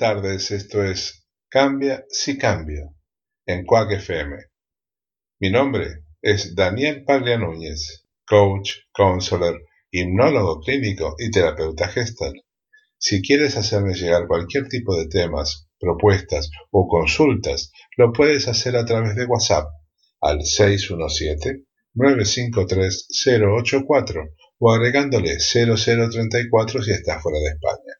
Tardes, esto es Cambia si cambio en Quack FM. Mi nombre es Daniel Paglia Núñez, coach, counselor, hipnólogo clínico y terapeuta gestal. Si quieres hacerme llegar cualquier tipo de temas, propuestas o consultas, lo puedes hacer a través de WhatsApp al 617-953-084 o agregándole 0034 si estás fuera de España.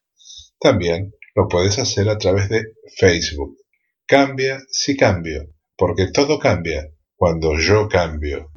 También lo puedes hacer a través de Facebook. Cambia si cambio, porque todo cambia cuando yo cambio.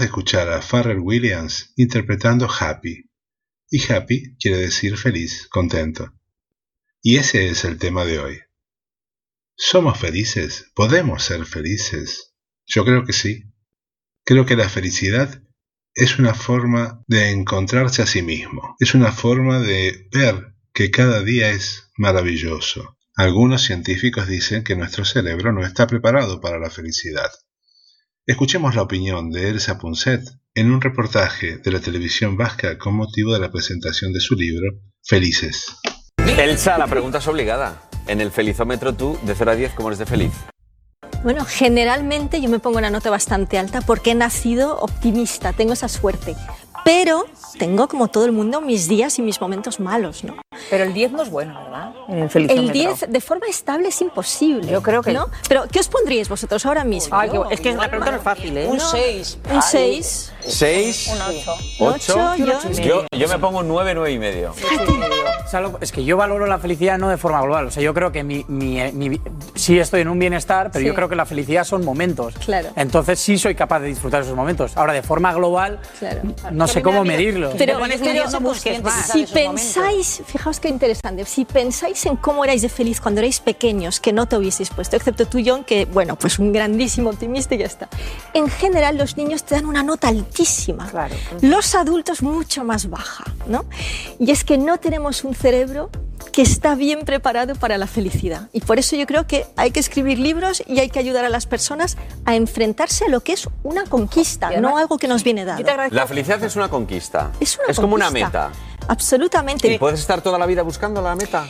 De escuchar a Pharrell Williams interpretando Happy. Y happy quiere decir feliz, contento. Y ese es el tema de hoy. ¿Somos felices? ¿Podemos ser felices? Yo creo que sí. Creo que la felicidad es una forma de encontrarse a sí mismo. Es una forma de ver que cada día es maravilloso. Algunos científicos dicen que nuestro cerebro no está preparado para la felicidad. Escuchemos la opinión de Elsa Punset en un reportaje de la televisión vasca con motivo de la presentación de su libro Felices. Elsa, la pregunta es obligada. En el felizómetro tú, de 0 a 10, ¿cómo eres de feliz? Bueno, generalmente yo me pongo una nota bastante alta porque he nacido optimista, tengo esa suerte. Pero tengo, como todo el mundo, mis días y mis momentos malos, ¿no? Pero el 10 no es bueno, ¿verdad? el, el 10 de forma estable es imposible. Yo creo que no. Pero ¿qué os pondríais vosotros ahora mismo? Ay, es que la pregunta no es fácil, ¿eh? Un 6. Un 6. 6. Un 8. 8. Yo, yo, yo me pongo un 9, 9 y medio. Es que yo valoro la felicidad no de forma global. O sea, yo creo que mi, mi, mi sí estoy en un bienestar, pero Sí. yo creo que la felicidad son momentos. Claro. Entonces sí soy capaz de disfrutar esos momentos. Ahora, de forma global, Claro. no sé cómo medirlo. Pero, pero nervioso, busques más. si pensáis, fijaos qué interesante, si pensáis en cómo erais de feliz cuando erais pequeños, que no te hubieseis puesto, excepto tú, John, que, bueno, pues un grandísimo optimista y ya está. En general, los niños te dan una nota altísima. Claro. Los adultos mucho más baja, ¿no? Y es que no tenemos un cerebro que está bien preparado para la felicidad. Y por eso yo creo que hay que escribir libros y hay que ayudar a las personas a enfrentarse a lo que es una conquista, además, no algo que nos viene dado. Yo te agradezco. La felicidad es una conquista. Es una como una meta. Absolutamente. ¿Y puedes estar toda la vida buscando la meta?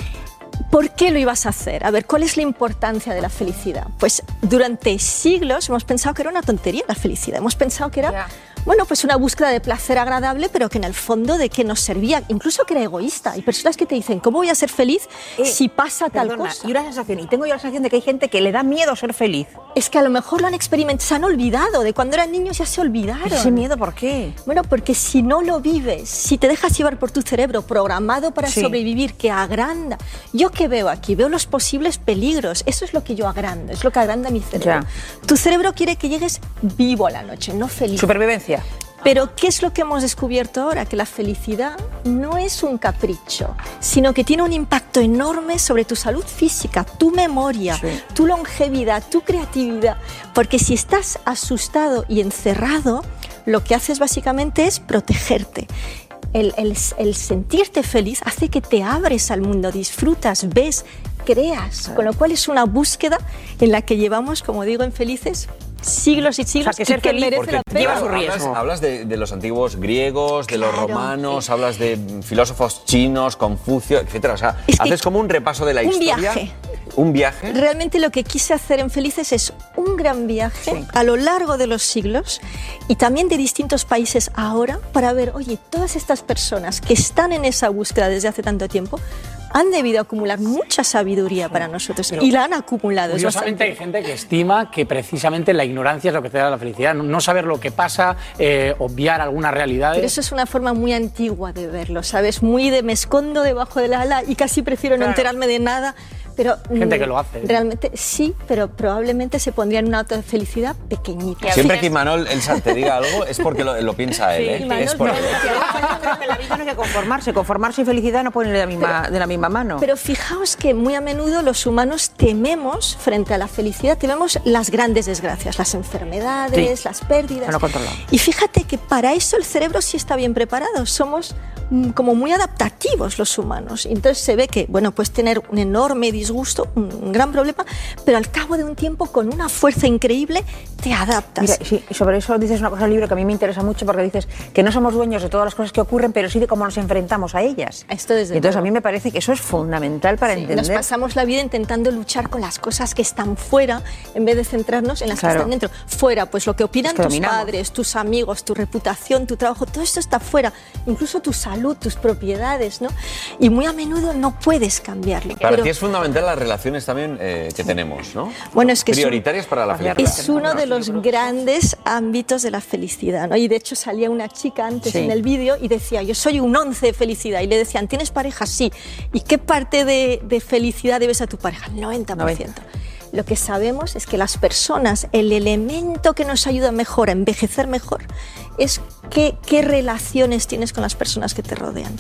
¿Por qué lo ibas a hacer? A ver, ¿cuál es la importancia de la felicidad? Pues durante siglos hemos pensado que era una tontería la felicidad. Hemos pensado que era. Bueno, pues una búsqueda de placer agradable, pero que en el fondo de que nos servía, incluso que era egoísta. Hay personas que te dicen, ¿cómo voy a ser feliz Eh, si pasa tal Perdona, cosa? Y una sensación, y tengo yo la sensación de que hay gente que le da miedo ser feliz. Es que a lo mejor lo han experimentado, se han olvidado, de cuando eran niños ya se olvidaron. ¿Ese miedo por qué? Bueno, porque si no lo vives, si te dejas llevar por tu cerebro programado para Sí. sobrevivir, que agranda. Yo qué veo aquí, veo los posibles peligros. Eso es lo que yo agrando, es lo que agranda mi cerebro. Tu cerebro quiere que llegues vivo a la noche, no feliz. Supervivencia. Pero ¿qué es lo que hemos descubierto ahora? Que la felicidad no es un capricho, sino que tiene un impacto enorme sobre tu salud física, tu memoria, Sí. tu longevidad, tu creatividad. Porque si estás asustado y encerrado, lo que haces básicamente es protegerte. El, el- el sentirte feliz hace que te abres al mundo, disfrutas, ves, creas. Con lo cual es una búsqueda en la que llevamos, como digo, en Felices siglos y siglos que y ser feliz merece la pena. lleva su hablas, riesgo. hablas de, de los antiguos griegos, de los romanos, sí. hablas de filósofos chinos, Confucio, etcétera. O sea, Es que haces como un repaso de la un historia. viaje. Un viaje. Realmente lo que quise hacer en Felices es un gran viaje Sí. a lo largo de los siglos y también de distintos países ahora para ver, oye, todas estas personas que están en esa búsqueda desde hace tanto tiempo han debido acumular mucha sabiduría para nosotros Pero y la han acumulado. Curiosamente hay gente que estima que precisamente la ignorancia es lo que te da la felicidad. No, saber lo que pasa, eh, obviar algunas realidades. Pero eso es una forma muy antigua de verlo, ¿sabes? Muy de me escondo debajo del ala y casi prefiero no enterarme de nada. Pero Gente mm, que lo hace. Realmente sí, pero probablemente se pondría en una auto de felicidad pequeñita. Siempre que Imanol Elsa te diga algo es porque lo, lo piensa él. ¿eh? Imanol, es por no, él. no, Creo que la vida no hay que conformarse. Conformarse y felicidad no ponen de la misma, de la misma mano. Pero fijaos que muy a menudo los humanos tememos, frente a la felicidad, tememos las grandes desgracias, las enfermedades, Sí. las pérdidas. No controlamos. Y fíjate que para eso el cerebro sí está bien preparado. Somos mm, como muy adaptativos los humanos. Entonces se ve que, bueno, puedes tener un enorme disgusto, un gran problema, pero al cabo de un tiempo, con una fuerza increíble, te adaptas. Mira, sí, sobre eso dices una cosa en el libro que a mí me interesa mucho porque dices que no somos dueños de todas las cosas que ocurren, pero sí de cómo nos enfrentamos a ellas. Esto desde Entonces luego. a mí me parece que eso es fundamental para Sí, entender. Nos pasamos la vida intentando luchar con las cosas que están fuera en vez de centrarnos en las Claro. que están dentro. Fuera, pues lo que opinan Es que tus dominamos. padres, tus amigos, tu reputación, tu trabajo, todo esto está fuera. Incluso tu salud, tus propiedades, ¿no? Y muy a menudo no puedes cambiarlo. Para Pero ti es fundamental las relaciones también eh, que tenemos, ¿no? Bueno, es que un- Prioritarias para la felicidad. es uno de los grandes ámbitos de la felicidad, ¿no? Y de hecho salía una chica antes Sí. en el vídeo y decía, yo soy un 11 de felicidad. Y le decían, ¿tienes pareja? Sí. ¿Y qué parte de, de felicidad debes a tu pareja? El 90%. Lo que sabemos es que las personas, el elemento que nos ayuda mejor a envejecer mejor es qué, qué relaciones tienes con las personas que te rodean.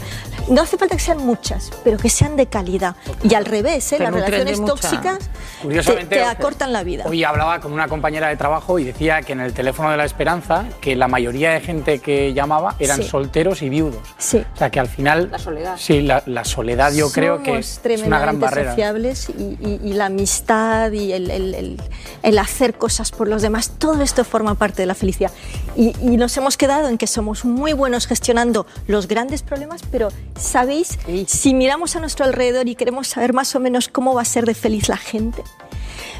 No hace falta que sean muchas, pero que sean de calidad. Y al revés, ¿eh? Las relaciones tóxicas te, Curiosamente, te acortan la vida. Hoy hablaba con una compañera de trabajo y decía que en el teléfono de la esperanza que la mayoría de gente que llamaba eran Sí. solteros y viudos. Sí. O sea que al final... La soledad. Sí, la, la soledad yo creo que es una gran barrera. sociables y, y- y la amistad y el, el- el- el hacer cosas por los demás, todo esto forma parte de la felicidad. Y, y nos hemos quedado en que somos muy buenos gestionando los grandes problemas, pero ¿sabéis? Si miramos a nuestro alrededor y queremos saber más o menos cómo va a ser de feliz la gente,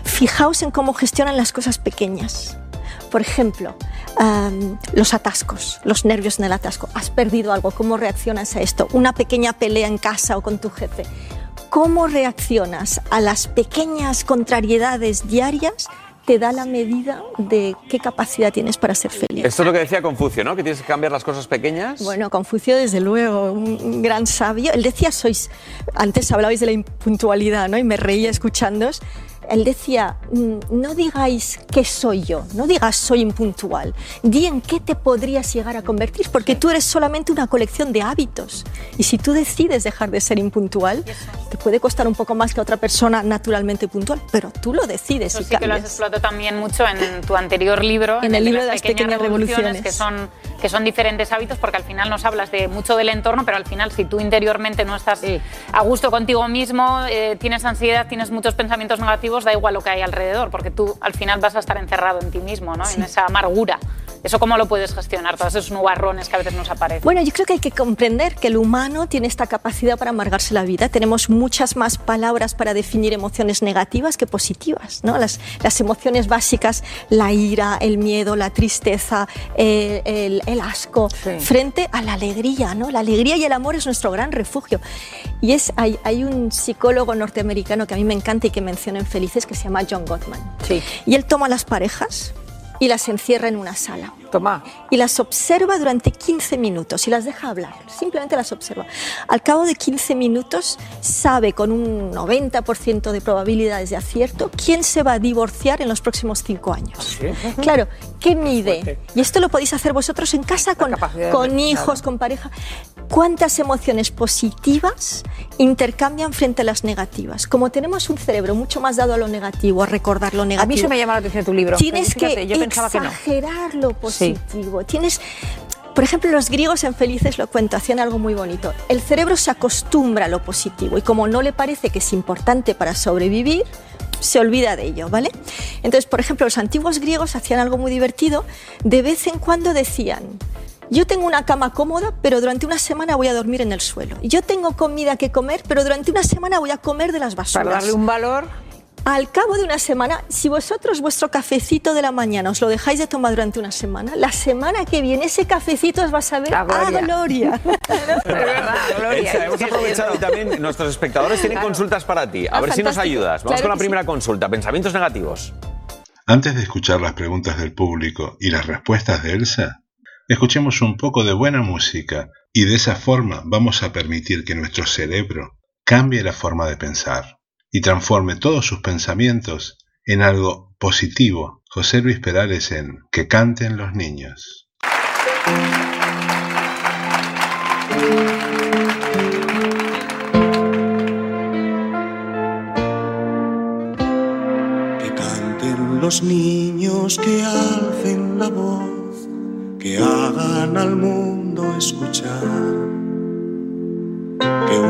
fijaos en cómo gestionan las cosas pequeñas. Por ejemplo, am, los atascos, los nervios en el atasco. Has perdido algo, ¿cómo reaccionas a esto? Una pequeña pelea en casa o con tu jefe. ¿Cómo reaccionas a las pequeñas contrariedades diarias? Te da la medida de qué capacidad tienes para ser feliz. Esto es lo que decía Confucio, ¿no? Que tienes que cambiar las cosas pequeñas. Bueno, Confucio, desde luego, un gran sabio. Él decía, sois, antes hablabais de la impuntualidad, ¿no? Y me reía escuchándoos. Él decía, "Mm, no digáis qué soy yo, no digas soy impuntual, di en qué te podrías llegar a convertir, porque tú eres solamente una colección de hábitos. Y si tú decides dejar de ser impuntual, te puede costar un poco más que a otra persona naturalmente puntual, pero tú lo decides Eso y sí que lo has cambias. explotado también mucho en tu anterior libro, En el libro de las pequeñas, pequeñas revoluciones. que son que son diferentes hábitos, porque al final nos hablas de mucho del entorno, pero al final si tú interiormente no estás a gusto contigo mismo, eh, tienes ansiedad, tienes muchos pensamientos negativos, da igual lo que hay alrededor, porque tú al final vas a estar encerrado en ti mismo, ¿no? en esa amargura. ¿Eso cómo lo puedes gestionar? Todos esos nubarrones que a veces nos aparecen. Bueno, yo creo que hay que comprender que el humano tiene esta capacidad para amargarse la vida. Tenemos muchas más palabras para definir emociones negativas que positivas. ¿no? Las, las emociones básicas, la ira, el miedo, la tristeza, el, el asco, frente a la alegría. ¿no? La alegría y el amor es nuestro gran refugio. Y es, hay, hay un psicólogo norteamericano que a mí me encanta y que menciona en Felices que se llama John Gottman. Y él toma las parejas y las encierra en una sala. Toma. Y las observa durante 15 minutos y las deja hablar. Simplemente las observa. Al cabo de 15 minutos sabe con un 90% de probabilidades de acierto quién se va a divorciar en los próximos 5 años. Claro, ¿qué mide? Y esto lo podéis hacer vosotros en casa con, hijos, con pareja. ¿Cuántas emociones positivas intercambian frente a las negativas? Como tenemos un cerebro mucho más dado a lo negativo, a recordar lo negativo. A mí eso me llama la atención tu libro. Tienes Fíjate, que yo pensaba que no. exagerar lo positivo. Tienes, por ejemplo, los griegos en Felices lo cuento, hacían algo muy bonito. El cerebro se acostumbra a lo positivo y como no le parece que es importante para sobrevivir, se olvida de ello, ¿vale? Entonces, por ejemplo, los antiguos griegos hacían algo muy divertido. De vez en cuando decían, yo tengo una cama cómoda, pero durante una semana voy a dormir en el suelo. Yo tengo comida que comer, pero durante una semana voy a comer de las basuras. Para darle un valor. Al cabo de una semana, si vosotros vuestro cafecito de la mañana os lo dejáis de tomar durante una semana, la semana que viene ese cafecito os va a saber A a gloria. gloria. De verdad, Gloria. Elsa, hemos aprovechado y también nuestros espectadores tienen consultas para ti. A Ah, ver si nos fantástico. ayudas. Vamos Claro con la que sí. primera consulta. Pensamientos negativos. Antes de escuchar las preguntas del público y las respuestas de Elsa, escuchemos un poco de buena música y de esa forma vamos a permitir que nuestro cerebro cambie la forma de pensar y transforme todos sus pensamientos en algo positivo. José Luis Perales en Que canten los niños. Que canten los niños, que alcen la voz, que hagan al mundo escuchar, que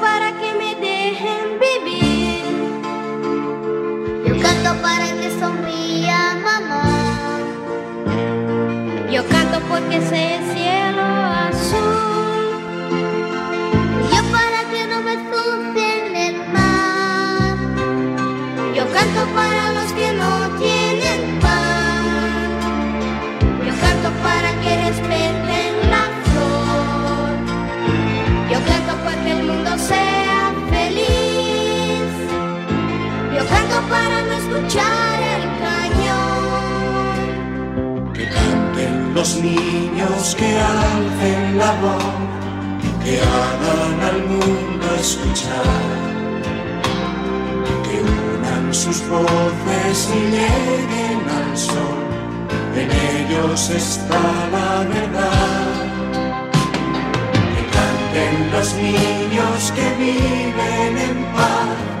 para que sonría mamá. Yo canto porque sé el cielo azul. Yo para que no me en el mar. Yo canto para los que no tienen pan. Yo canto para que respeten escuchar. Que canten los niños, que alcen la voz, que hagan al mundo escuchar. Que unan sus voces y lleguen al sol, en ellos está la verdad. Que canten los niños que viven en paz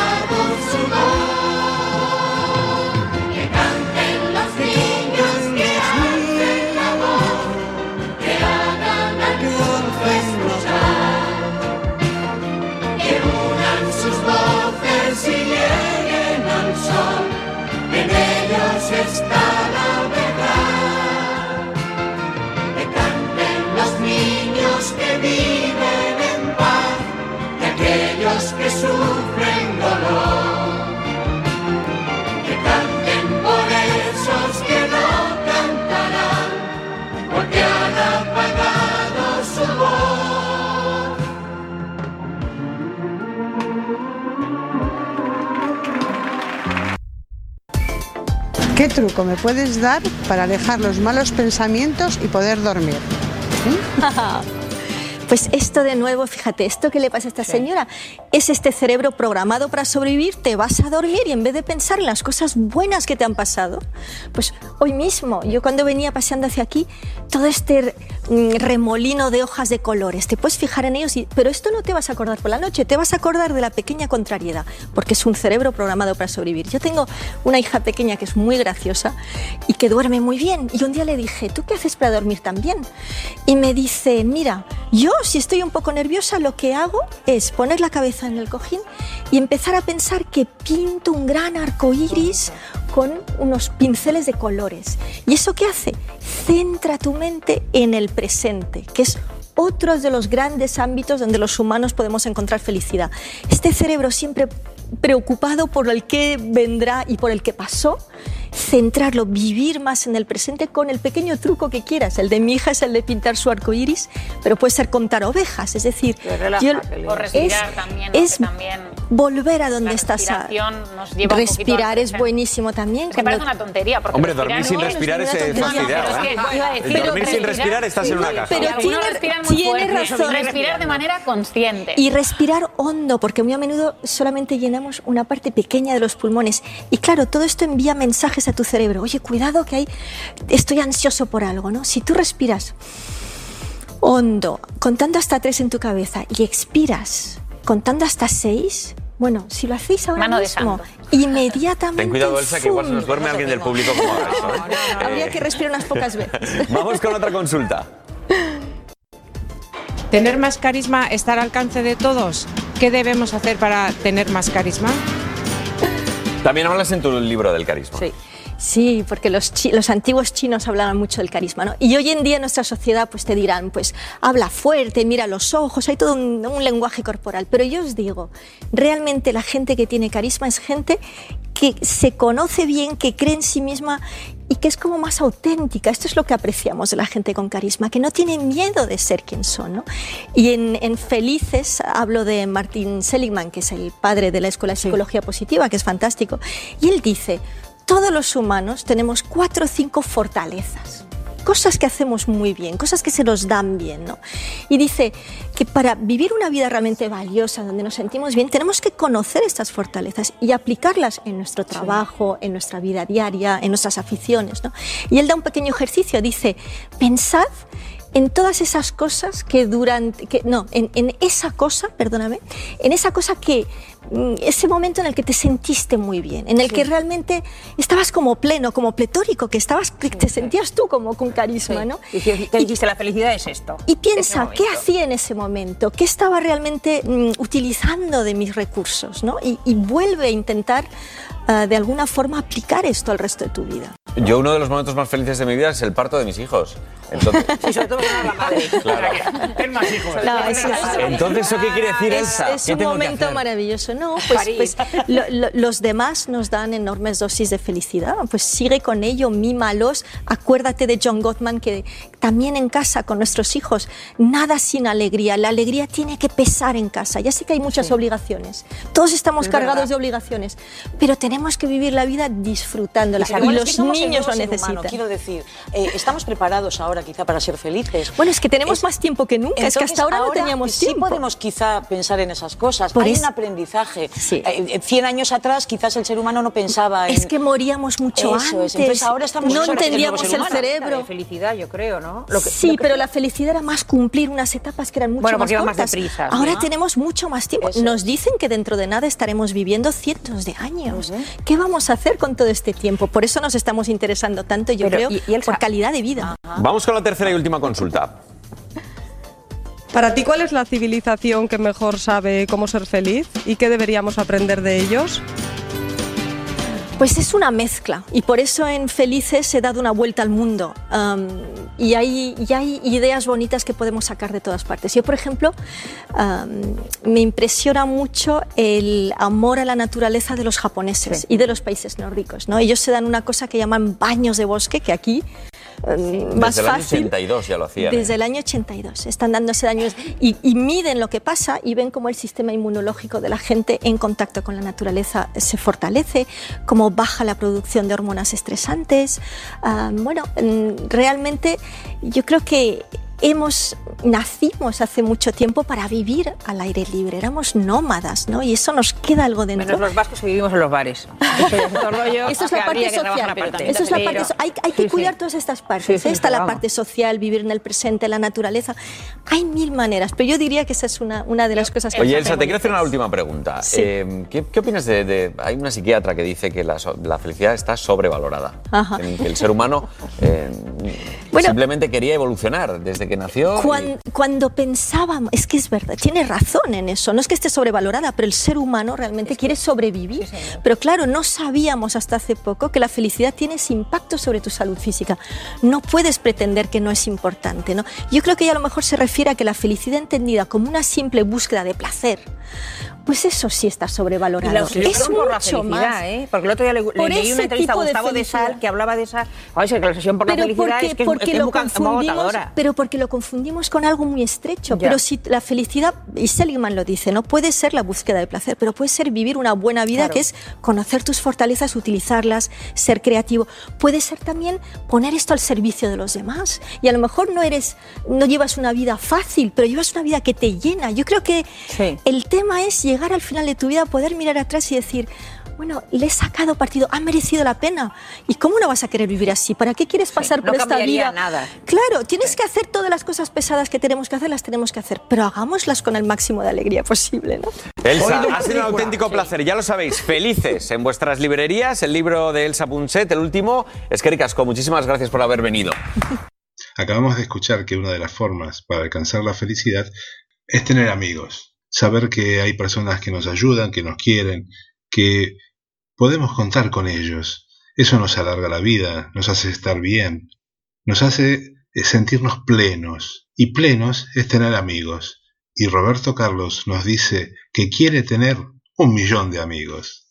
que sufren dolor. Que canten por esos que no cantarán, porque han apagado su voz. ¿Qué truco me puedes dar para alejar los malos pensamientos y poder dormir? Pues esto de nuevo, fíjate, esto que le pasa a esta señora es este cerebro programado para sobrevivir, te vas a dormir y en vez de pensar en las cosas buenas que te han pasado, pues hoy mismo, yo cuando venía paseando hacia aquí, todo este remolino de hojas de colores, te puedes fijar en ellos, y- pero esto no te vas a acordar por la noche, te vas a acordar de la pequeña contrariedad, porque es un cerebro programado para sobrevivir. Yo tengo una hija pequeña que es muy graciosa y que duerme muy bien, y un día le dije, ¿tú qué haces para dormir tan bien? Y me dice, mira, yo si estoy un poco nerviosa, lo que hago es poner la cabeza en el cojín y empezar a pensar que pinto un gran arco iris con unos pinceles de colores. ¿Y eso qué hace? Centra tu mente en el presente, que es otro de los grandes ámbitos donde los humanos podemos encontrar felicidad. Este cerebro siempre preocupado por el que vendrá y por el que pasó, centrarlo, vivir más en el presente con el pequeño truco que quieras. El de mi hija es el de pintar su arco iris, pero puede ser contar ovejas, es decir, relaja, yo- O respirar es- también, es también volver a donde estás. a- nos lleva respirar es buenísimo también. Es que cuando- parece una tontería. Porque Hombre, dormir sin no, respirar es, eh, fastidiado. es ¿eh? dormir sin respirar estás en una caja. Pero tiene- tiene razón. Respirar de manera consciente. Y respirar hondo, porque muy a menudo solamente llenamos una parte pequeña de los pulmones. Y claro, todo esto envía mensajes a tu cerebro. Oye, cuidado que hay, estoy ansioso por algo, ¿no? Si tú respiras hondo, contando hasta tres en tu cabeza, y expiras contando hasta seis, bueno, si lo hacéis ahora Mano mismo, inmediatamente. Ten cuidado, Elsa, que igual se nos duerme alguien del público como. ¿eh? Habría que respirar unas pocas veces. Vamos con otra consulta. ¿Tener más carisma está al alcance de todos? ¿Qué debemos hacer para tener más carisma? También hablas en tu libro del carisma. Sí. Sí, porque los, chi- los antiguos chinos hablaban mucho del carisma, ¿no? Y hoy en día en nuestra sociedad pues te dirán, pues habla fuerte, mira los ojos, hay todo un, un lenguaje corporal. Pero yo os digo, realmente la gente que tiene carisma es gente que se conoce bien, que cree en sí misma y que es como más auténtica. Esto es lo que apreciamos de la gente con carisma, que no tiene miedo de ser quien son. ¿no? Y en, en Felices hablo de Martin Seligman, que es el padre de la Escuela de Psicología Positiva, que es fantástico, y él dice, todos los humanos tenemos cuatro o cinco fortalezas cosas que hacemos muy bien, cosas que se nos dan bien, ¿no? Y dice que para vivir una vida realmente valiosa, donde nos sentimos bien, tenemos que conocer estas fortalezas y aplicarlas en nuestro trabajo, en nuestra vida diaria, en nuestras aficiones, ¿no? Y él da un pequeño ejercicio, dice, pensad en todas esas cosas que durante, que, no, en, en esa cosa, perdóname, en esa cosa que, mm, ese momento en el que te sentiste muy bien, en el que realmente estabas como pleno, como pletórico, que estabas, que te sentías tú como con carisma, ¿no? Y te dijiste, la felicidad es esto. Y piensa, Ese ¿qué hacía en ese momento? ¿Qué estaba realmente mm, utilizando de mis recursos? ¿no? Y, y vuelve a intentar, ah, de alguna forma, aplicar esto al resto de tu vida. Yo uno de los momentos más felices de mi vida es el parto de mis hijos. Entonces, Sí, sobre todo con la madre. claro. Ten más hijos. No, es- Entonces, ¿eso qué quiere decir, Es, Elsa? es ¿Qué un momento maravilloso. No, pues, pues lo- lo- los demás nos dan enormes dosis de felicidad. Pues sigue con ello, mímalos. Acuérdate de John Gottman que también en casa con nuestros hijos, nada sin alegría. La alegría tiene que pesar en casa. Ya sé que hay muchas obligaciones. Todos estamos Es cargados verdad. de obligaciones, pero tenemos que vivir la vida disfrutándola. Y, es los niños lo ser humano, necesitan. quiero decir, eh, estamos preparados ahora quizá para ser felices. Bueno, es que tenemos Es- más tiempo que nunca. es que hasta ahora, no teníamos sí tiempo. podemos quizá pensar en esas cosas. Por Hay eso- un aprendizaje. Sí. Eh, eh, Cien años atrás quizás el ser humano no pensaba en... Es que moríamos mucho Eso es. antes. Entonces, ahora estamos no el entendíamos el humano. cerebro. de felicidad, yo creo, ¿no? Lo que- sí, lo que- pero la felicidad era más cumplir unas etapas que eran mucho Bueno, más porque iban más cortas. deprisa, Ahora ¿no? tenemos mucho más tiempo. Eso Nos dicen que dentro de nada estaremos viviendo cientos de años. ¿Qué vamos a hacer con todo este tiempo? Por eso nos estamos interesando tanto, yo Pero, creo, y- por calidad de vida. Vamos con la tercera y última consulta. Para ti, ¿cuál es la civilización que mejor sabe cómo ser feliz y qué deberíamos aprender de ellos? Pues es una mezcla y por eso en Felices he dado una vuelta al mundo y, hay, y hay ideas bonitas que podemos sacar de todas partes. Yo, por ejemplo, am, me impresiona mucho el amor a la naturaleza de los japoneses y de los países nórdicos. ¿no? Ellos se dan una cosa que llaman baños de bosque, que aquí más Desde el año fácil. 82 ya lo hacían. ¿eh? Desde el año 82 están dándose daños y, y miden lo que pasa y ven cómo el sistema inmunológico de la gente en contacto con la naturaleza se fortalece, cómo baja la producción de hormonas estresantes. Ah, bueno, mm, realmente yo creo que hemos nacimos hace mucho tiempo para vivir al aire libre, éramos nómadas, ¿no? Y eso nos queda algo dentro. Menos los vascos que vivimos en los bares. Eso es la parte social. Eso es la parte so- hay, hay que cuidar todas estas partes. Sí, sí, ¿eh? Está la vamos. parte social, vivir en el presente, la naturaleza. Hay mil maneras, pero yo diría que esa es una, una de las cosas que Oye, Elsa, te quiero hacer una última pregunta. Sí. Eh, ¿qué, qué opinas de, de- Hay una psiquiatra que dice que la, so- la felicidad está sobrevalorada. Ajá. Que, que el ser humano eh, Bueno. simplemente quería evolucionar desde que nació. y- Cuan- Cuando, pensábamos, es que es verdad, tiene razón en eso, no es que esté sobrevalorada, pero el ser humano realmente quiere sobrevivir. Pero claro, no sabíamos hasta hace poco que la felicidad tiene ese impacto sobre tu salud física. No puedes pretender que no es importante. ¿no? Yo creo que ella a lo mejor se refiere a que la felicidad entendida como una simple búsqueda de placer, pues eso sí está Y sobrevalorado. la obsesión es por la mucho felicidad, más. ¿eh? Porque el otro día le, leí una entrevista a de Gustavo de. Sal que hablaba de esa. Es que la obsesión por la pero felicidad porque, es que es, porque es lo muy confundimos, pero porque lo confundimos con algo muy estrecho. Ya. Pero si la felicidad, y Seligman lo dice, no puede ser la búsqueda de placer, pero puede ser vivir una buena vida, Claro. que es conocer tus fortalezas, utilizarlas, ser creativo. Puede ser también poner esto al servicio de los demás. Y a lo mejor no eres, no llevas una vida fácil, pero llevas una vida que te llena. Yo creo que Sí. el tema es llegar al final de tu vida, poder mirar atrás y decir, bueno, le he sacado partido, ha merecido la pena. ¿Y cómo no vas a querer vivir así? ¿Para qué quieres pasar no por esta vida? nada. Claro, tienes que hacer todas las cosas pesadas que tenemos que hacer, las tenemos que hacer, pero hagámoslas con el máximo de alegría posible, ¿no? Elsa, ha sido un auténtico Sí. placer. Ya lo sabéis, felices en vuestras librerías. El libro de Elsa Punset, el último. Es que Ricasco, muchísimas gracias por haber venido. Acabamos de escuchar que una de las formas para alcanzar la felicidad es tener amigos, saber que hay personas que nos ayudan, que nos quieren, que podemos contar con ellos. Eso nos alarga la vida, nos hace estar bien, nos hace eh, sentirnos plenos. Y plenos es tener amigos. Y Roberto Carlos nos dice que quiere tener un millón de amigos.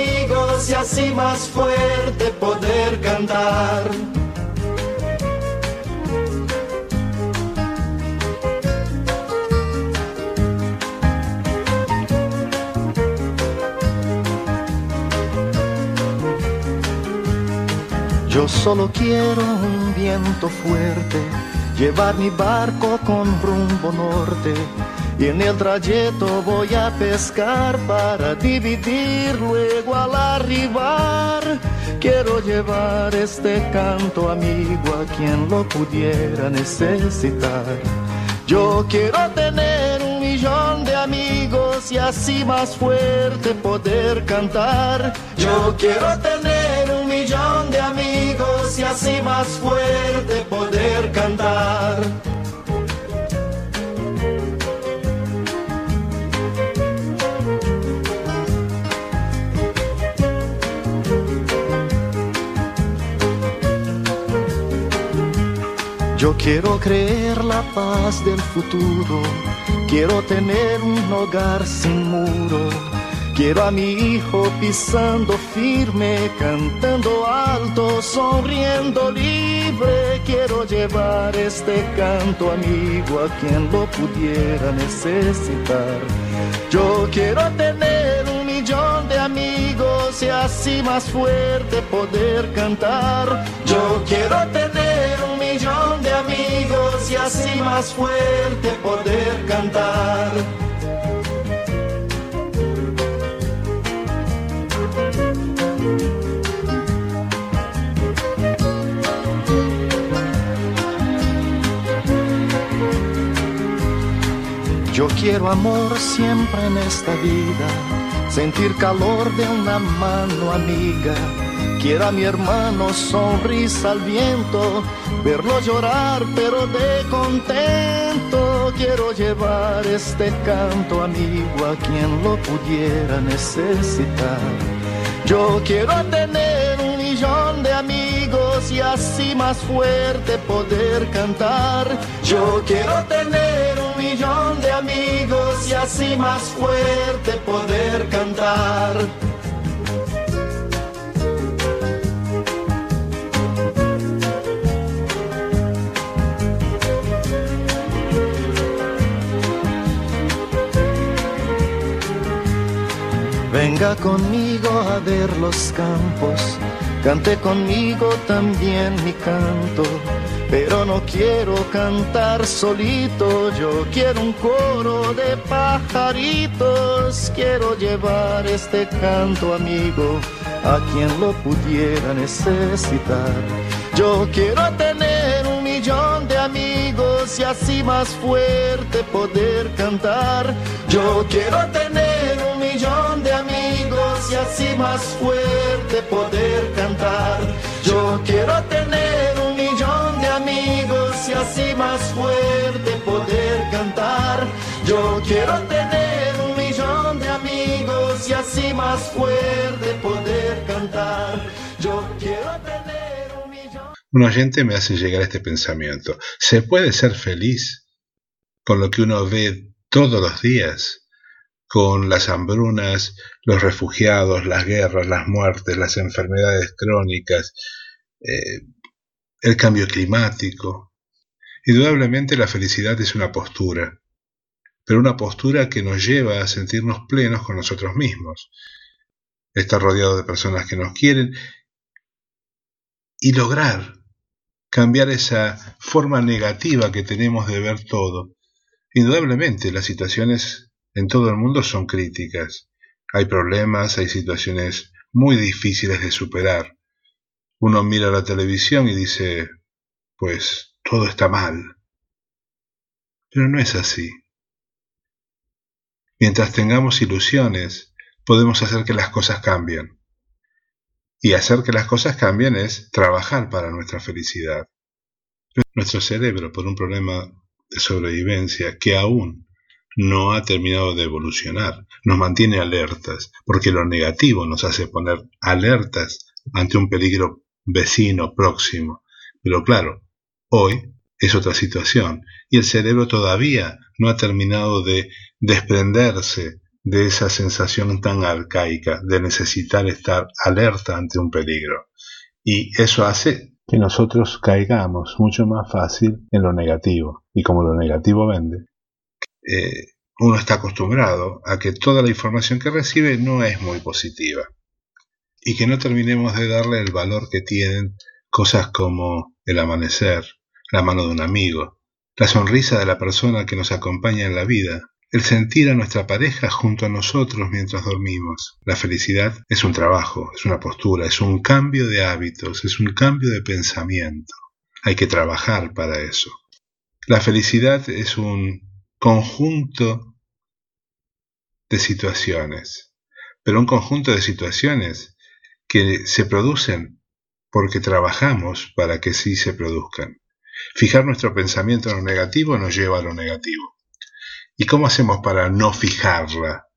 y así más fuerte poder cantar. Yo solo quiero un viento fuerte, llevar mi barco con rumbo norte. Y en el trayecto voy a pescar para dividir luego al arribar. Quiero llevar este canto amigo a quien lo pudiera necesitar. Yo quiero tener un millón de amigos y así más fuerte poder cantar. Yo quiero tener un millón de amigos y así más fuerte poder cantar. Yo quiero creer la paz del futuro, quiero tener un hogar sin muro. Quiero a mi hijo pisando firme, cantando alto, sonriendo libre. Quiero llevar este canto amigo a quien lo pudiera necesitar. Yo quiero tener un millón de amigos y así más fuerte poder cantar. Yo quiero tener y así más fuerte poder cantar. Yo quiero amor siempre en esta vida, sentir calor de una mano amiga. Quiero a mi hermano sonrisa al viento, verlo llorar pero de contento. Quiero llevar este canto amigo a quien lo pudiera necesitar. Yo quiero tener un millón de amigos y así más fuerte poder cantar. Yo quiero tener un millón de amigos y así más fuerte poder cantar. Conmigo a ver los campos, cante conmigo también mi canto, pero no quiero cantar solito, yo quiero un coro de pajaritos, quiero llevar este canto amigo a quien lo pudiera necesitar. Yo quiero tener un millón de amigos y así más fuerte poder cantar. Yo quiero tener así más fuerte poder cantar. Yo quiero tener un millón de amigos y así más fuerte poder cantar. Yo quiero tener un millón de amigos y así más fuerte poder cantar. Yo quiero tener un millón. Un oyente me hace llegar este pensamiento. ¿Se puede ser feliz con lo que uno ve todos los días? Con las hambrunas, los refugiados, las guerras, las muertes, las enfermedades crónicas, eh, el cambio climático. Indudablemente la felicidad es una postura, pero una postura que nos lleva a sentirnos plenos con nosotros mismos, estar rodeado de personas que nos quieren y lograr cambiar esa forma negativa que tenemos de ver todo. Indudablemente las situaciones en todo el mundo son críticas. Hay problemas, hay situaciones muy difíciles de superar. Uno mira la televisión y dice, pues todo está mal. Pero no es así. Mientras tengamos ilusiones, podemos hacer que las cosas cambien. Y hacer que las cosas cambien es trabajar para nuestra felicidad. Nuestro cerebro, por un problema de sobrevivencia que aún no ha terminado de evolucionar, nos mantiene alertas, porque lo negativo nos hace poner alertas ante un peligro vecino, próximo. Pero claro, hoy es otra situación y el cerebro todavía no ha terminado de desprenderse de esa sensación tan arcaica de necesitar estar alerta ante un peligro. Y eso hace que nosotros caigamos mucho más fácil en lo negativo. Y como lo negativo vende, eh, uno está acostumbrado a que toda la información que recibe no es muy positiva. Y que no terminemos de darle el valor que tienen cosas como el amanecer, la mano de un amigo, la sonrisa de la persona que nos acompaña en la vida, el sentir a nuestra pareja junto a nosotros mientras dormimos. La felicidad es un trabajo, es una postura, es un cambio de hábitos, es un cambio de pensamiento. Hay que trabajar para eso. La felicidad es un conjunto de situaciones, pero un conjunto de situaciones que se producen porque trabajamos para que sí se produzcan. Fijar nuestro pensamiento en lo negativo nos lleva a lo negativo. ¿Y cómo hacemos para no fijarla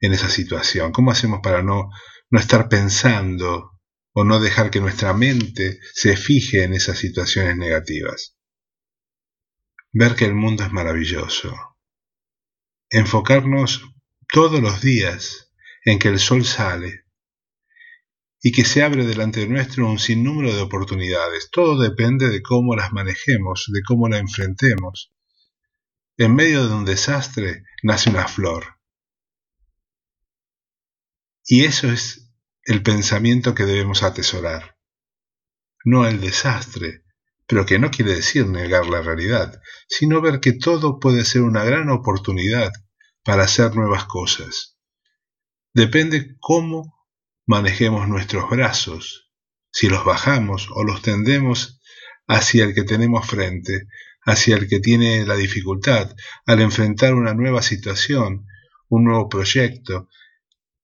en esa situación? ¿Cómo hacemos para no, no estar pensando o no dejar que nuestra mente se fije en esas situaciones negativas? Ver que el mundo es maravilloso. Enfocarnos todos los días en que el sol sale y que se abre delante nuestro un sinnúmero de oportunidades. Todo depende de cómo las manejemos, de cómo la enfrentemos en medio de un desastre nace una flor. Y eso es el pensamiento que debemos atesorar. No el desastre, pero que no quiere decir negar la realidad, sino ver que todo puede ser una gran oportunidad para hacer nuevas cosas. Depende cómo manejemos nuestros brazos, si los bajamos o los tendemos hacia el que tenemos frente, hacia el que tiene la dificultad al enfrentar una nueva situación, un nuevo proyecto,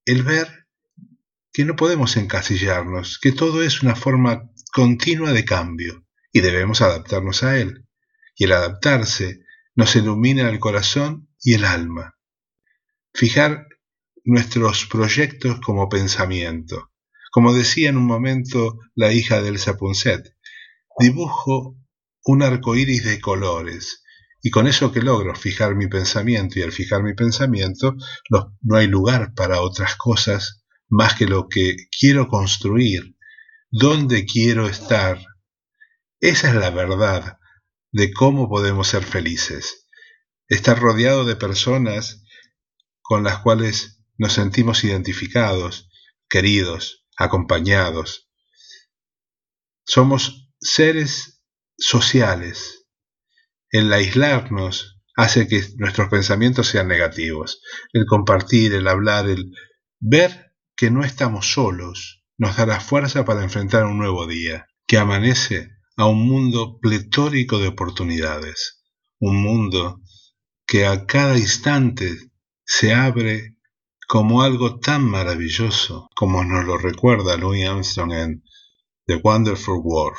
el ver que no podemos encasillarnos, que todo es una forma continua de cambio y debemos adaptarnos a él. Y el adaptarse nos ilumina el corazón y el alma. Fijar nuestros proyectos como pensamiento. Como decía en un momento la hija del Sapunset, dibujo un arco iris de colores. Y con eso que logro fijar mi pensamiento y al fijar mi pensamiento no hay lugar para otras cosas más que lo que quiero construir, dónde quiero estar. Esa es la verdad de cómo podemos ser felices. Estar rodeado de personas con las cuales nos sentimos identificados, queridos, acompañados. Somos seres sociales. El aislarnos hace que nuestros pensamientos sean negativos. El compartir, el hablar, el ver que no estamos solos nos da la fuerza para enfrentar un nuevo día, que amanece a un mundo pletórico de oportunidades, un mundo que a cada instante se abre como algo tan maravilloso como nos lo recuerda Louis Armstrong en The Wonderful World.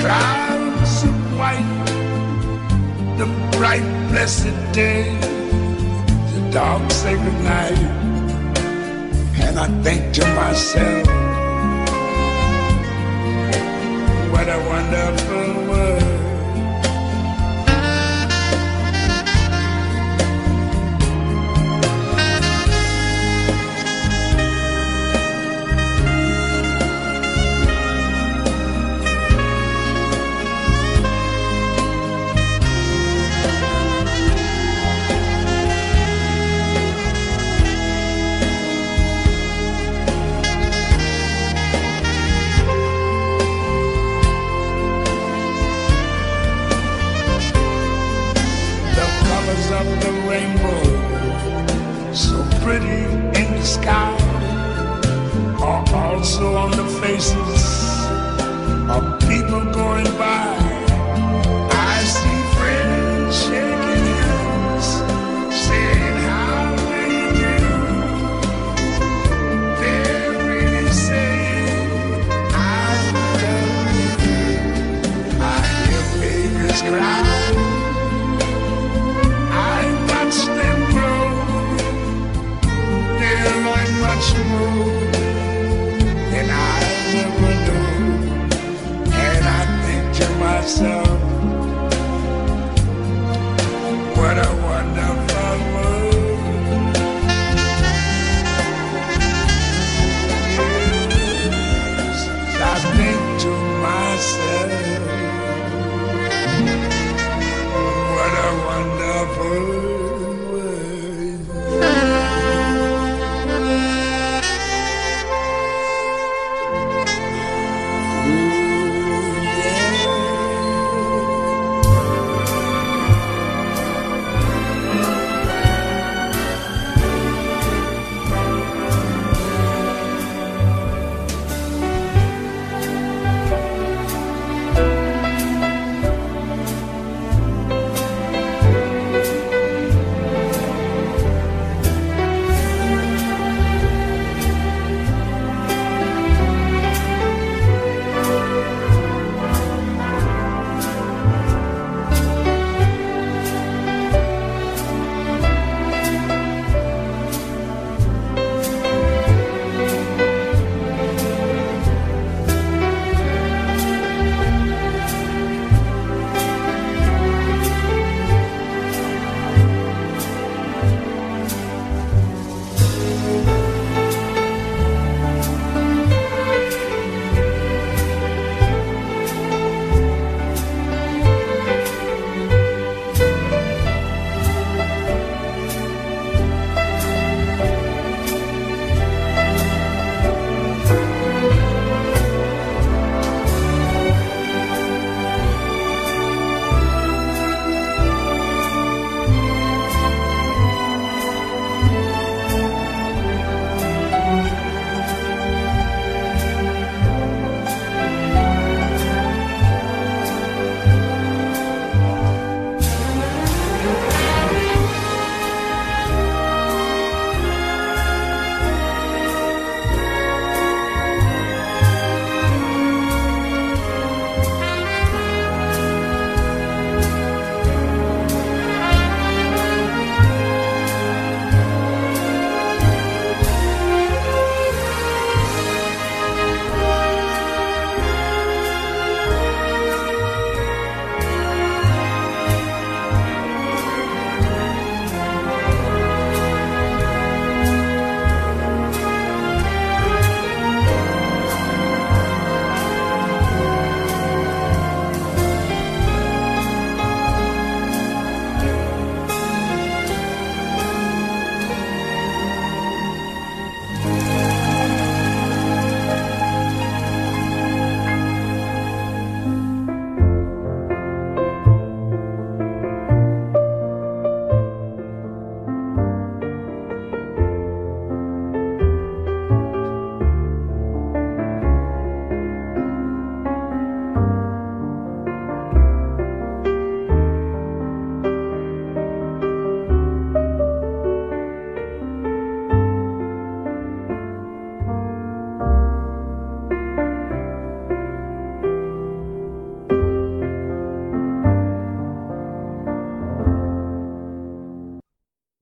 clouds of white, the bright blessed day, the dark sacred night. And I think to myself, what a wonderful world.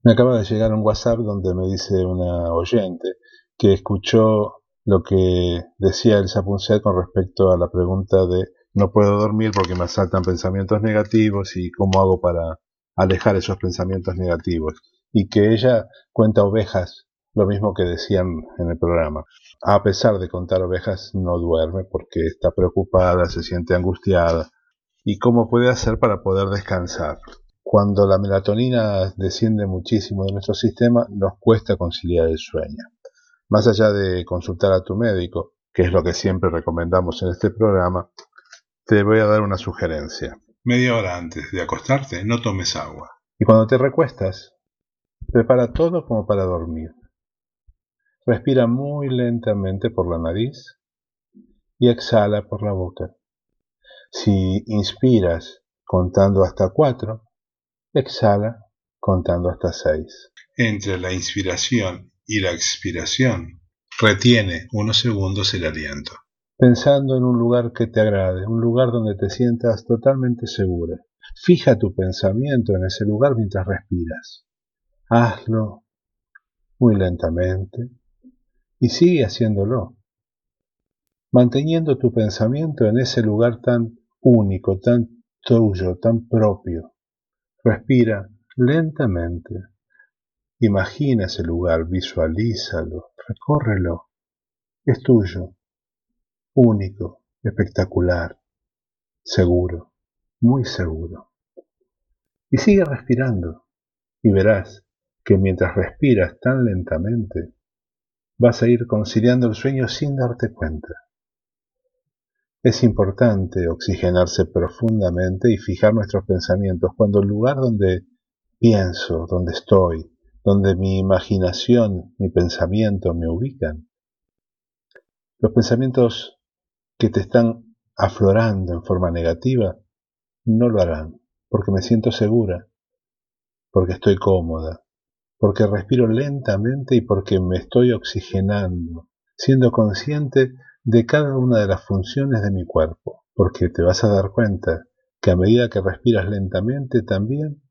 Me acaba de llegar un WhatsApp donde me dice una oyente que escuchó lo que decía Elsa Punset con respecto a la pregunta de no puedo dormir porque me asaltan pensamientos negativos y cómo hago para alejar esos pensamientos negativos. Y que ella cuenta ovejas, lo mismo que decían en el programa. A pesar de contar ovejas, no duerme porque está preocupada, se siente angustiada. ¿Y cómo puede hacer para poder descansar? Cuando la melatonina desciende muchísimo de nuestro sistema, nos cuesta conciliar el sueño. Más allá de consultar a tu médico, que es lo que siempre recomendamos en este programa, te voy a dar una sugerencia. Media hora antes de acostarte, no tomes agua. Y cuando te recuestas, prepara todo como para dormir. Respira muy lentamente por la nariz y exhala por la boca. Si inspiras contando hasta cuatro, exhala contando hasta seis. Entre la inspiración y la expiración, retiene unos segundos el aliento. Pensando en un lugar que te agrade, un lugar donde te sientas totalmente segura. Fija tu pensamiento en ese lugar mientras respiras. Hazlo muy lentamente y sigue haciéndolo, manteniendo tu pensamiento en ese lugar tan único, tan tuyo, tan propio. Respira lentamente. Imagina ese lugar, visualízalo, recórrelo. Es tuyo, único, espectacular, seguro, muy seguro. Y sigue respirando y verás que mientras respiras tan lentamente, vas a ir conciliando el sueño sin darte cuenta. Es importante oxigenarse profundamente y fijar nuestros pensamientos. Cuando el lugar donde pienso, donde estoy, donde mi imaginación, mi pensamiento me ubican, los pensamientos que te están aflorando en forma negativa no lo harán, porque me siento segura, porque estoy cómoda, porque respiro lentamente y porque me estoy oxigenando, siendo consciente de cada una de las funciones de mi cuerpo, porque te vas a dar cuenta que a medida que respiras lentamente también,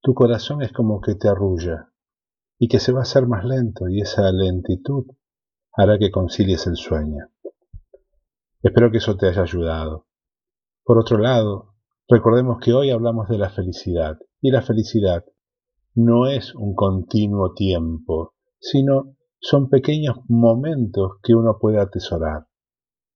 tu corazón es como que te arrulla y que se va a hacer más lento y esa lentitud hará que concilies el sueño. Espero que eso te haya ayudado. Por otro lado, recordemos que hoy hablamos de la felicidad y la felicidad no es un continuo tiempo, sino son pequeños momentos que uno puede atesorar,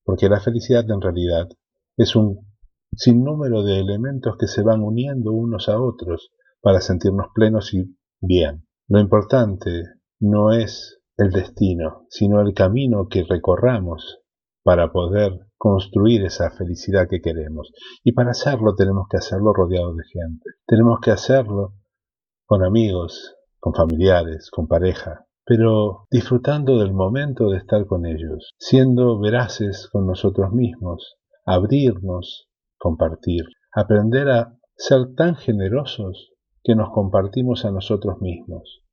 porque la felicidad en realidad es un sinnúmero de elementos que se van uniendo unos a otros para sentirnos plenos y bien. Lo importante no es el destino, sino el camino que recorramos para poder construir esa felicidad que queremos. Y para hacerlo tenemos que hacerlo rodeado de gente. Tenemos que hacerlo con amigos, con familiares, con pareja, pero disfrutando del momento de estar con ellos, siendo veraces con nosotros mismos, abrirnos, compartir, aprender a ser tan generosos que nos compartimos a nosotros mismos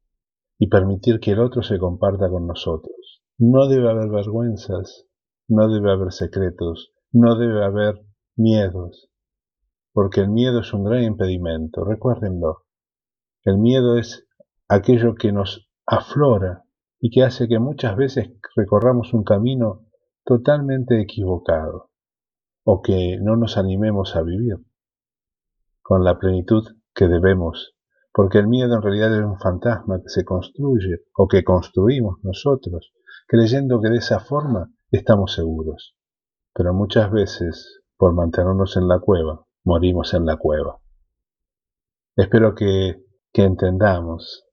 y permitir que el otro se comparta con nosotros. No debe haber vergüenzas, no debe haber secretos, no debe haber miedos, porque el miedo es un gran impedimento, recuérdenlo. El miedo es aquello que nos aflora y que hace que muchas veces recorramos un camino totalmente equivocado o que no nos animemos a vivir con la plenitud que debemos, porque el miedo en realidad es un fantasma que se construye o que construimos nosotros, creyendo que de esa forma estamos seguros. Pero muchas veces, por mantenernos en la cueva, morimos en la cueva. Espero que que entendamos,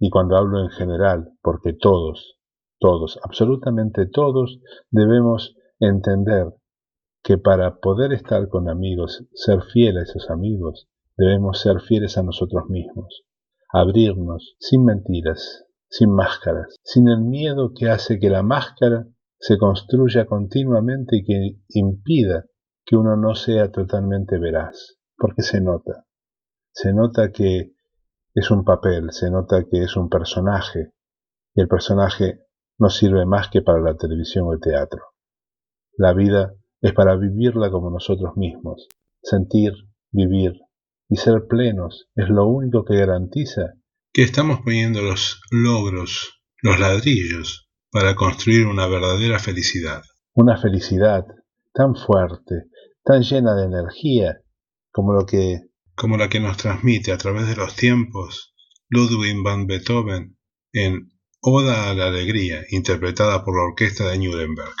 y cuando hablo en general, porque todos, todos, absolutamente todos, debemos entender que para poder estar con amigos, ser fieles a esos amigos, debemos ser fieles a nosotros mismos, abrirnos sin mentiras, sin máscaras, sin el miedo que hace que la máscara se construya continuamente y que impida que uno no sea totalmente veraz, porque se nota, se nota que es un papel, se nota que es un personaje, y el personaje no sirve más que para la televisión o el teatro. La vida es para vivirla como nosotros mismos, sentir, vivir y ser plenos es lo único que garantiza que estamos poniendo los logros, los ladrillos, para construir una verdadera felicidad. Una felicidad tan fuerte, tan llena de energía, como lo que como la que nos transmite a través de los tiempos Ludwig van Beethoven en Oda a la Alegría, interpretada por la Orquesta de Nuremberg.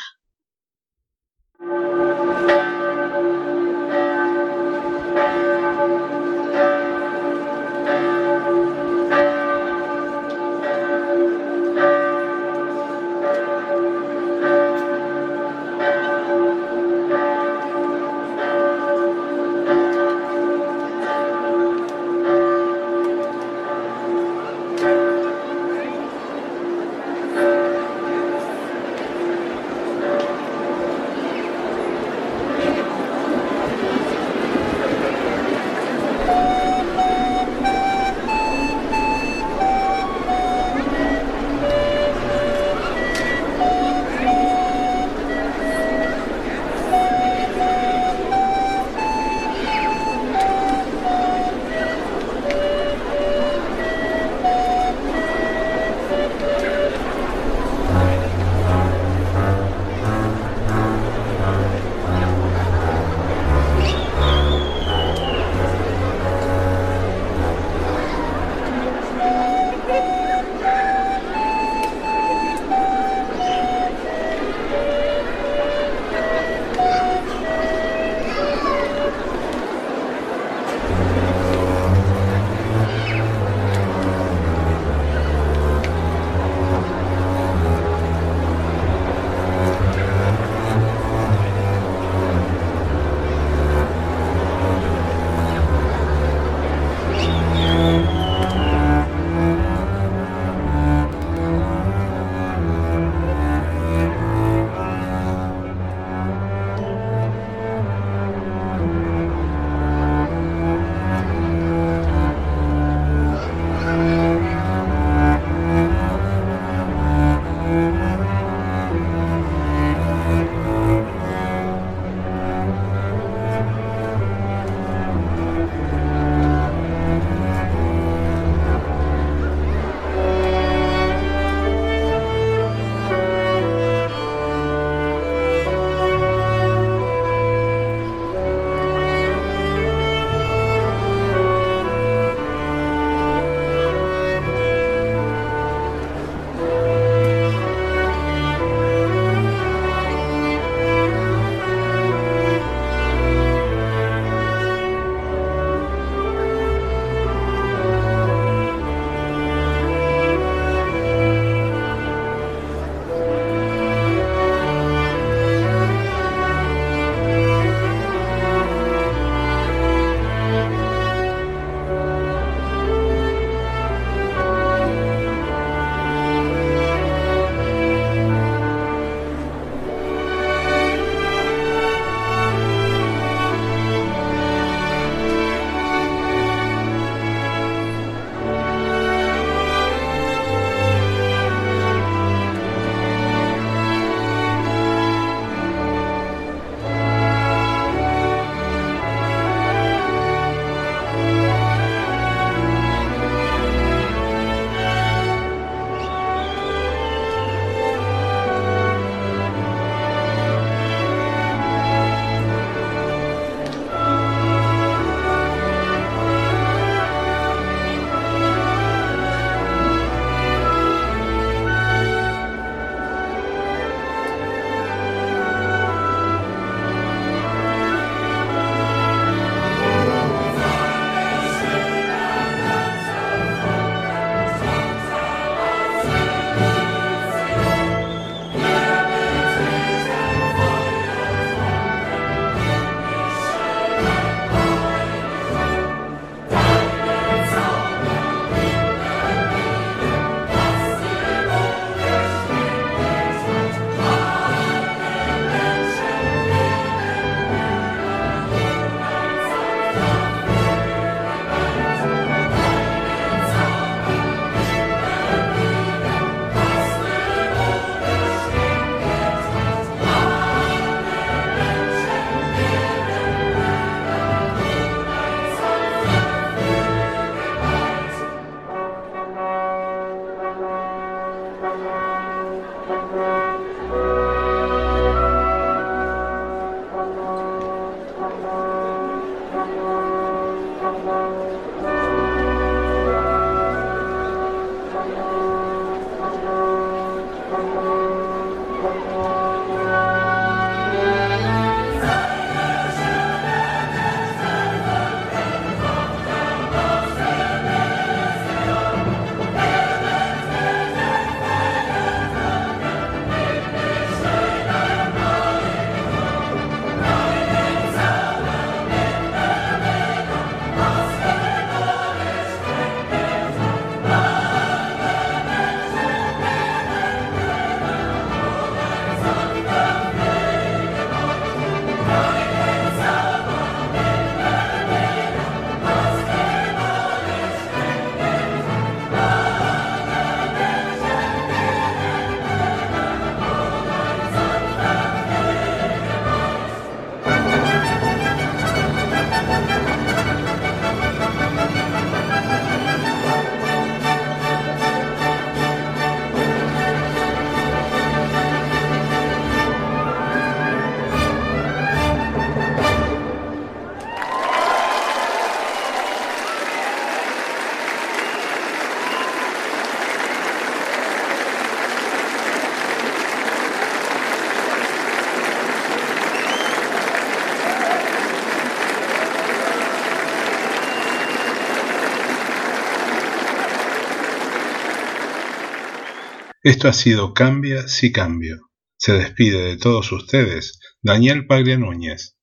Esto ha sido Cambia si cambio. Se despide de todos ustedes Daniel Paglia Núñez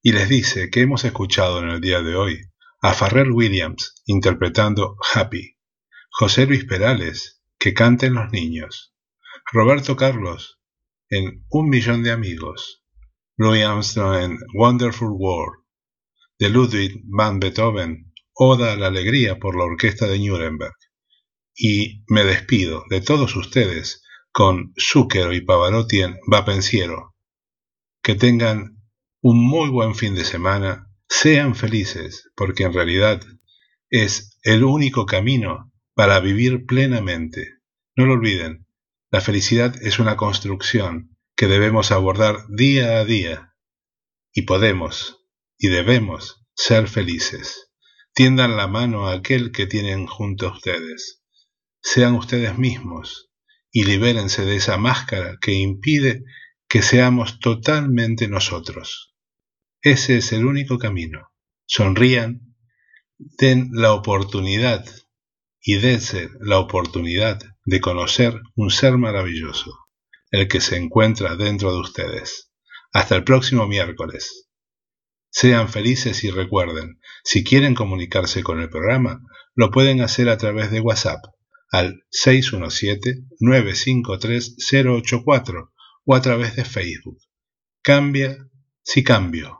y les dice que hemos escuchado en el día de hoy a Pharrell Williams interpretando Happy, José Luis Perales, que canten los niños, Roberto Carlos en Un millón de amigos, Louis Armstrong en Wonderful World, de Ludwig van Beethoven, Oda a la Alegría por la Orquesta de Nuremberg. Y me despido de todos ustedes con Zucchero y Pavarotti en Va Pensiero. Que tengan un muy buen fin de semana, sean felices, porque en realidad es el único camino para vivir plenamente. No lo olviden, la felicidad es una construcción que debemos abordar día a día. Y podemos, y debemos, ser felices. Tiendan la mano a aquel que tienen junto a ustedes. Sean ustedes mismos y libérense de esa máscara que impide que seamos totalmente nosotros. Ese es el único camino. Sonrían, den la oportunidad y dense la oportunidad de conocer un ser maravilloso, el que se encuentra dentro de ustedes. Hasta el próximo miércoles. Sean felices y recuerden, si quieren comunicarse con el programa, lo pueden hacer a través de WhatsApp al 617-953-084 o a través de Facebook. Cambia si cambio.